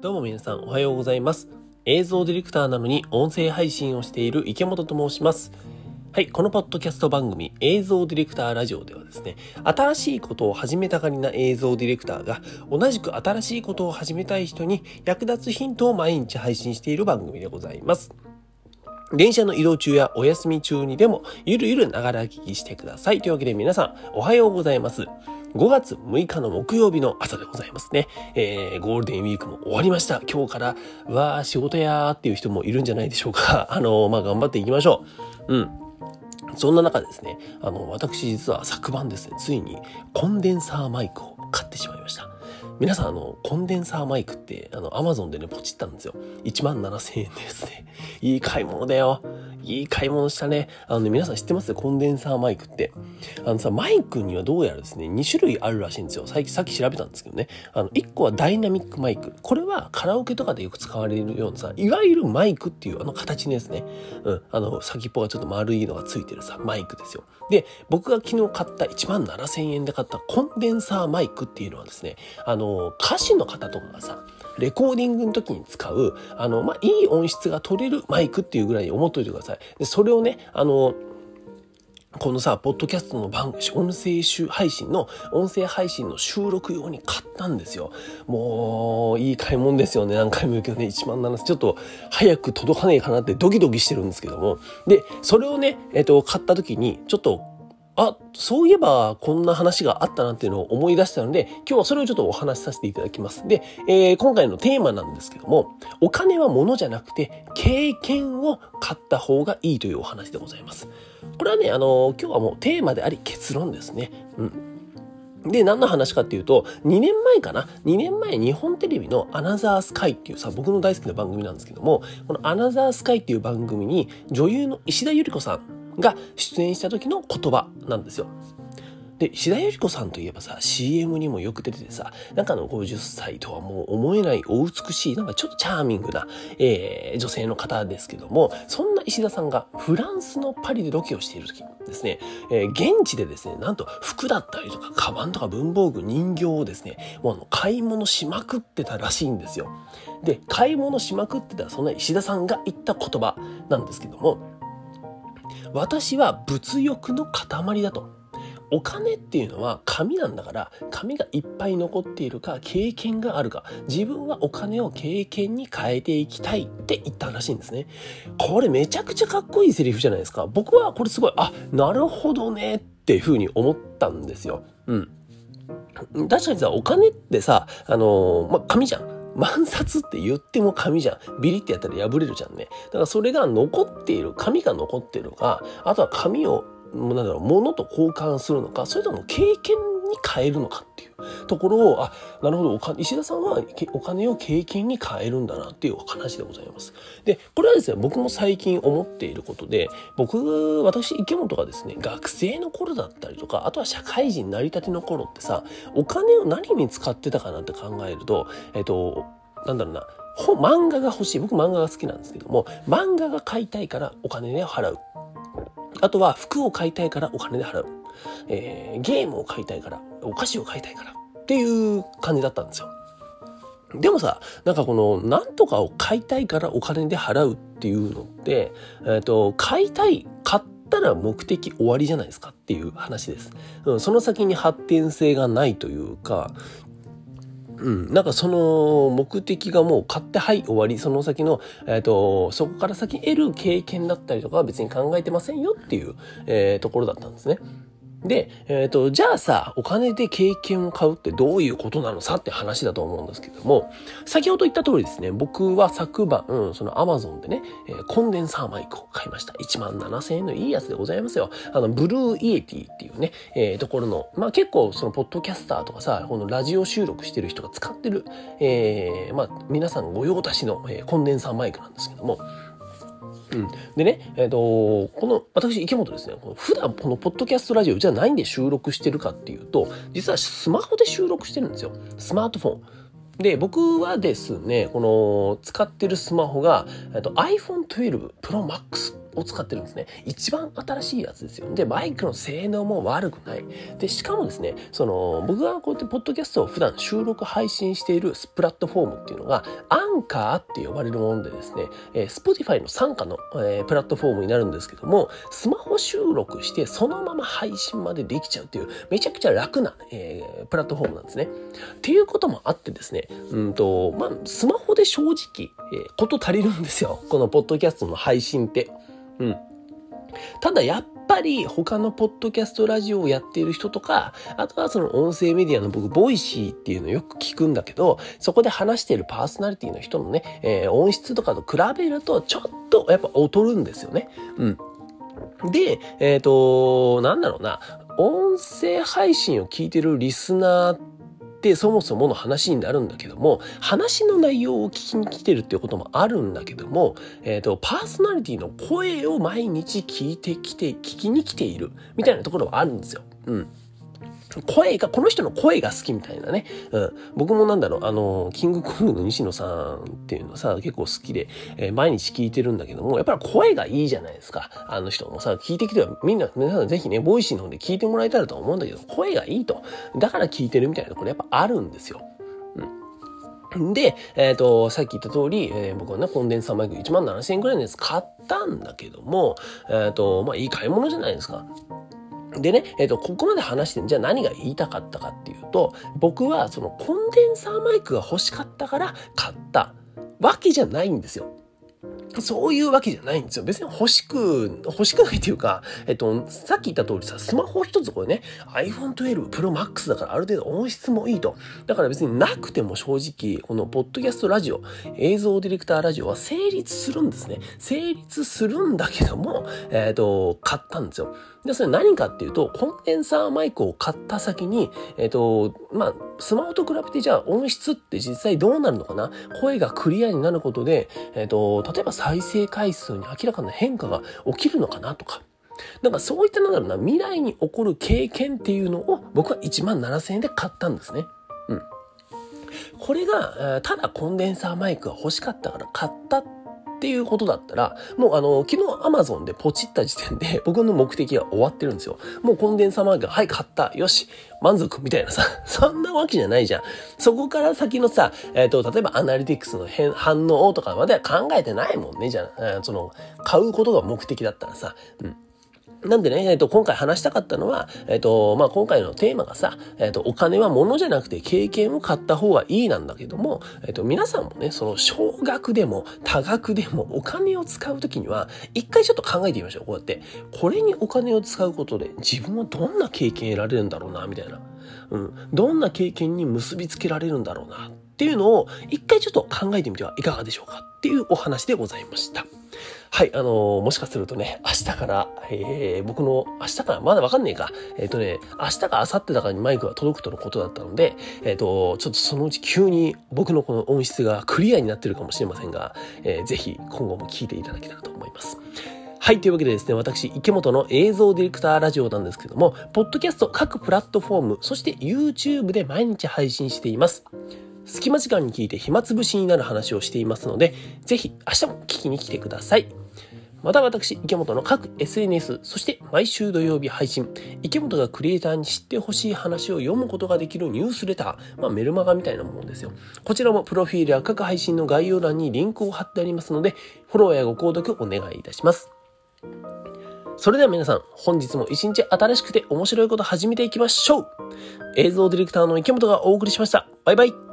どうも皆さんおはようございます。映像ディレクターなのに音声配信をしている池本と申します。はい、このポッドキャスト番組映像ディレクターラジオではですね、新しいことを始めたがりな映像ディレクターが同じく新しいことを始めたい人に役立つヒントを毎日配信している番組でございます。電車の移動中やお休み中にでもゆるゆるながら聞きしてください。というわけで皆さんおはようございます。5月6日の木曜日の朝でございますね。えー、ゴールデンウィークも終わりました。今日から、わー、仕事やーっていう人もいるんじゃないでしょうか。あのー、まあ、頑張っていきましょう。うん。そんな中ですね、あの、私実は昨晩ですね、ついにコンデンサーマイクを買ってしまいました。皆さん、あの、コンデンサーマイクって、あの、アマゾンでね、ポチったんですよ。1万7000円ですね。いい買い物だよ。いい買い物したね。あのね、皆さん知ってます？コンデンサーマイクって。あのさ、マイクにはどうやらですね、2種類あるらしいんですよ。最近、さっき調べたんですけどね。あの、1個はダイナミックマイク。これはカラオケとかでよく使われるようなさ、いわゆるマイクっていうあの形のやつね。うん。あの、先っぽがちょっと丸いのがついてるさ、マイクですよ。で、僕が昨日買った1万7000円で買ったコンデンサーマイクっていうのはですね、あの、歌手の方とかがさ、レコーディングの時に使う、あの、まあ、いい音質が取れるマイクっていうぐらいに思っといてください。で、それをね、あの、このさ、ポッドキャストの番、音声配信の、音声配信の収録用に買ったんですよ。もう、いい買い物ですよね。何回も言うけどね、1万7千、ちょっと早く届かないかなってドキドキしてるんですけども。で、それをね、えっ、と、買った時に、ちょっとあ、そういえばこんな話があったなっていうのを思い出したので、今日はそれをちょっとお話しさせていただきます。で、えー、今回のテーマなんですけども、お金は物じゃなくて経験を買った方がいいというお話でございます。これはね、あの今日はもうテーマであり結論ですね。うん。で、何の話かっていうと、2年前かな ?2 年前日本テレビのアナザースカイっていうさ、僕の大好きな番組なんですけども、このアナザースカイっていう番組に女優の石田ゆり子さんが出演した時の言葉なんですよ。で、石田ゆり子さんといえばさ、CM にもよく出ててさ、なんかの50歳とはもう思えないお美しい、なんかちょっとチャーミングな、えー、女性の方ですけども、そんな石田さんがフランスのパリでロケをしている時ですね、えー、現地でですね、なんと服だったりとか、カバンとか文房具、人形をですね、もうあの、買い物しまくってたらしいんですよ。で、買い物しまくってたそんな石田さんが言った言葉なんですけども、私は物欲の塊だと。お金っていうのは紙なんだから紙がいっぱい残っているか経験があるか。自分はお金を経験に変えていきたいって言ったらしいんですね。これめちゃくちゃかっこいいセリフじゃないですか。僕はこれすごいあなるほどねっていうふうに思ったんですよ。うん。確かにさお金ってさあのー、ま紙じゃん。万札って言っても紙じゃん。ビリってやったら破れるじゃんね。だからそれが残っている、紙が残っているか、あとは紙を、なんだろう、物と交換するのか、それとも経験に変えるのかっていうところを、あ、なるほど、石田さんはお金を経験に変えるんだなっていう話でございます。で、これはですね、僕も最近思っていることで、僕、私、池本がですね、学生の頃だったりとか、あとは社会人成り立ての頃ってさ、お金を何に使ってたかなって考えると、えっと、なんだろうな、漫画が欲しい。僕漫画が好きなんですけども、漫画が買いたいからお金で払う。あとは服を買いたいからお金で払う。えー、ゲームを買いたいから、お菓子を買いたいからっていう感じだったんですよ。でもさ、なんかこの、なんとかを買いたいからお金で払うっていうのって、えっ、ー、と、買いたい、買ったら目的終わりじゃないですかっていう話です。その先に発展性がないというか、うん、なんかその目的がもう買ってはい終わりその先の、えーと、そこから先得る経験だったりとかは別に考えてませんよっていう、えー、ところだったんですね。で、えっ、ー、と、じゃあさ、お金で経験を買うってどういうことなのさって話だと思うんですけども、先ほど言った通りですね、僕は昨晩、うん、そのアマゾンでね、えー、コンデンサーマイクを買いました。1万7000円のいいやつでございますよ。あの、 Blue Yeti っていうね、えー、ところの、まあ結構そのポッドキャスターとかさ、このラジオ収録してる人が使ってる、えー、まあ皆さん御用達の、えー、コンデンサーマイクなんですけども、でね、えっ、ー、と、この、私、池本ですね、普段このポッドキャストラジオ、じゃあ何で収録してるかっていうと、実はスマホで収録してるんですよ。スマートフォン。で、僕はですね、この使ってるスマホが、えっと、iPhone 12 Pro Max を使ってるんですね。一番新しいやつですよ。で、マイクの性能も悪くない。で、しかもですね、その、僕がこうやってポッドキャストを普段収録配信しているプラットフォームっていうのが、アンカーって呼ばれるものでですね、えー、Spotify の傘下の、えー、プラットフォームになるんですけども、スマホ収録してそのまま配信までできちゃうっていう、めちゃくちゃ楽な、えー、プラットフォームなんですね。っていうこともあってですね、うんと、まあ、スマホで正直、えー、こと足りるんですよ。このポッドキャストの配信って。うん。ただやっぱり他のポッドキャストラジオをやっている人とか、あとはその音声メディアの僕、 Voicy っていうのをよく聞くんだけど、そこで話しているパーソナリティの人のね、えー、音質とかと比べるとちょっとやっぱ劣るんですよね。うん。で、えっ、ー、と、なんだろうな、音声配信を聞いてるリスナーってそもそもの話になるんだけども、話の内容を聞きに来てるっていうこともあるんだけども、えっ、ー、と、パーソナリティの声を毎日聞いてきて、聞きに来ているみたいなところはあるんですよ。うん。声が、この人の声が好きみたいなね。うん。僕もなんだろう、あの、キングコングの西野さんっていうのさ、結構好きで、えー、毎日聞いてるんだけども、やっぱり声がいいじゃないですか。あの人もさ、聞いてきては、みんな、皆さんぜひね、 Voicy の方で聞いてもらえたらと思うんだけど、声がいいと。だから聞いてるみたいなところやっぱあるんですよ。うん。で、えっ、ー、と、さっき言った通り、えー、僕はね、コンデンサーマイク1万7000円くらいのやつ買ったんだけども、えっ、ー、と、まあ、いい買い物じゃないですか。でね、えっ、ー、と、ここまで話してじゃあ何が言いたかったかっていうと、僕はそのコンデンサーマイクが欲しかったから買ったわけじゃないんですよ。そういうわけじゃないんですよ。別に欲しく、欲しくないっていうか、えっと、さっき言った通りさ、スマホ一つこれね、iPhone 12 Pro Max だからある程度音質もいいと。だから別になくても正直、このポッドキャストラジオ、映像ディレクターラジオは成立するんですね。成立するんだけども、えっ、と、買ったんですよ。で、それ何かっていうと、コンデンサーマイクを買った先に、えっ、と、まあ、スマホと比べてじゃあ音質って実際どうなるのかな？声がクリアになることで、えっ、と、例えば再生回数に明らかな変化が起きるのかなとか。なんかそういったなんだろうな、未来に起こる経験っていうのを僕は1万7000円で買ったんですね。うん。これが、ただコンデンサーマイクが欲しかったから買ったっていうことだったら、もうあの、昨日 Amazon でポチった時点で 僕の目的は終わってるんですよ。もうコンデンサーマークが、はい、買った。よし、満足みたいなさ、そんなわけじゃないじゃん。そこから先のさ、えっ、ー、と、例えばアナリティクスの変反応とかまでは考えてないもんね、じゃあ、その、買うことが目的だったらさ、うん。なんでね、えっ、と、今回話したかったのは、えっ、と、まあ、今回のテーマがさ、えっ、と、お金は物じゃなくて経験を買った方がいいなんだけども、えっ、と、皆さんもね、その少額でも多額でもお金を使うときには、一回ちょっと考えてみましょう。こうやって。これにお金を使うことで自分はどんな経験得られるんだろうな、みたいな。うん。どんな経験に結びつけられるんだろうな、っていうのを、一回ちょっと考えてみてはいかがでしょうかっていうお話でございました。はい、あのー、もしかするとね、明日から、えー、僕の、明日から、まだわかんねえか。えっ、ー、とね、明日か明後日だからにマイクが届くとのことだったので、えっ、ー、と、ちょっとそのうち急に僕のこの音質がクリアになってるかもしれませんが、えー、ぜひ今後も聞いていただけたらと思います。はい。というわけでですね、私、池本の映像ディレクターラジオなんですけども、ポッドキャスト各プラットフォーム、そして YouTube で毎日配信しています。隙間時間に聞いて暇つぶしになる話をしていますので、ぜひ明日も聞きに来てください。また私、池本の各 SNS、そして毎週土曜日配信、池本がクリエイターに知ってほしい話を読むことができるニュースレター、まあメルマガみたいなものですよ。こちらもプロフィールや各配信の概要欄にリンクを貼ってありますので、フォローやご購読お願いいたします。それでは皆さん、本日も一日新しくて面白いこと始めていきましょう映像ディレクターの池本がお送りしました。バイバイ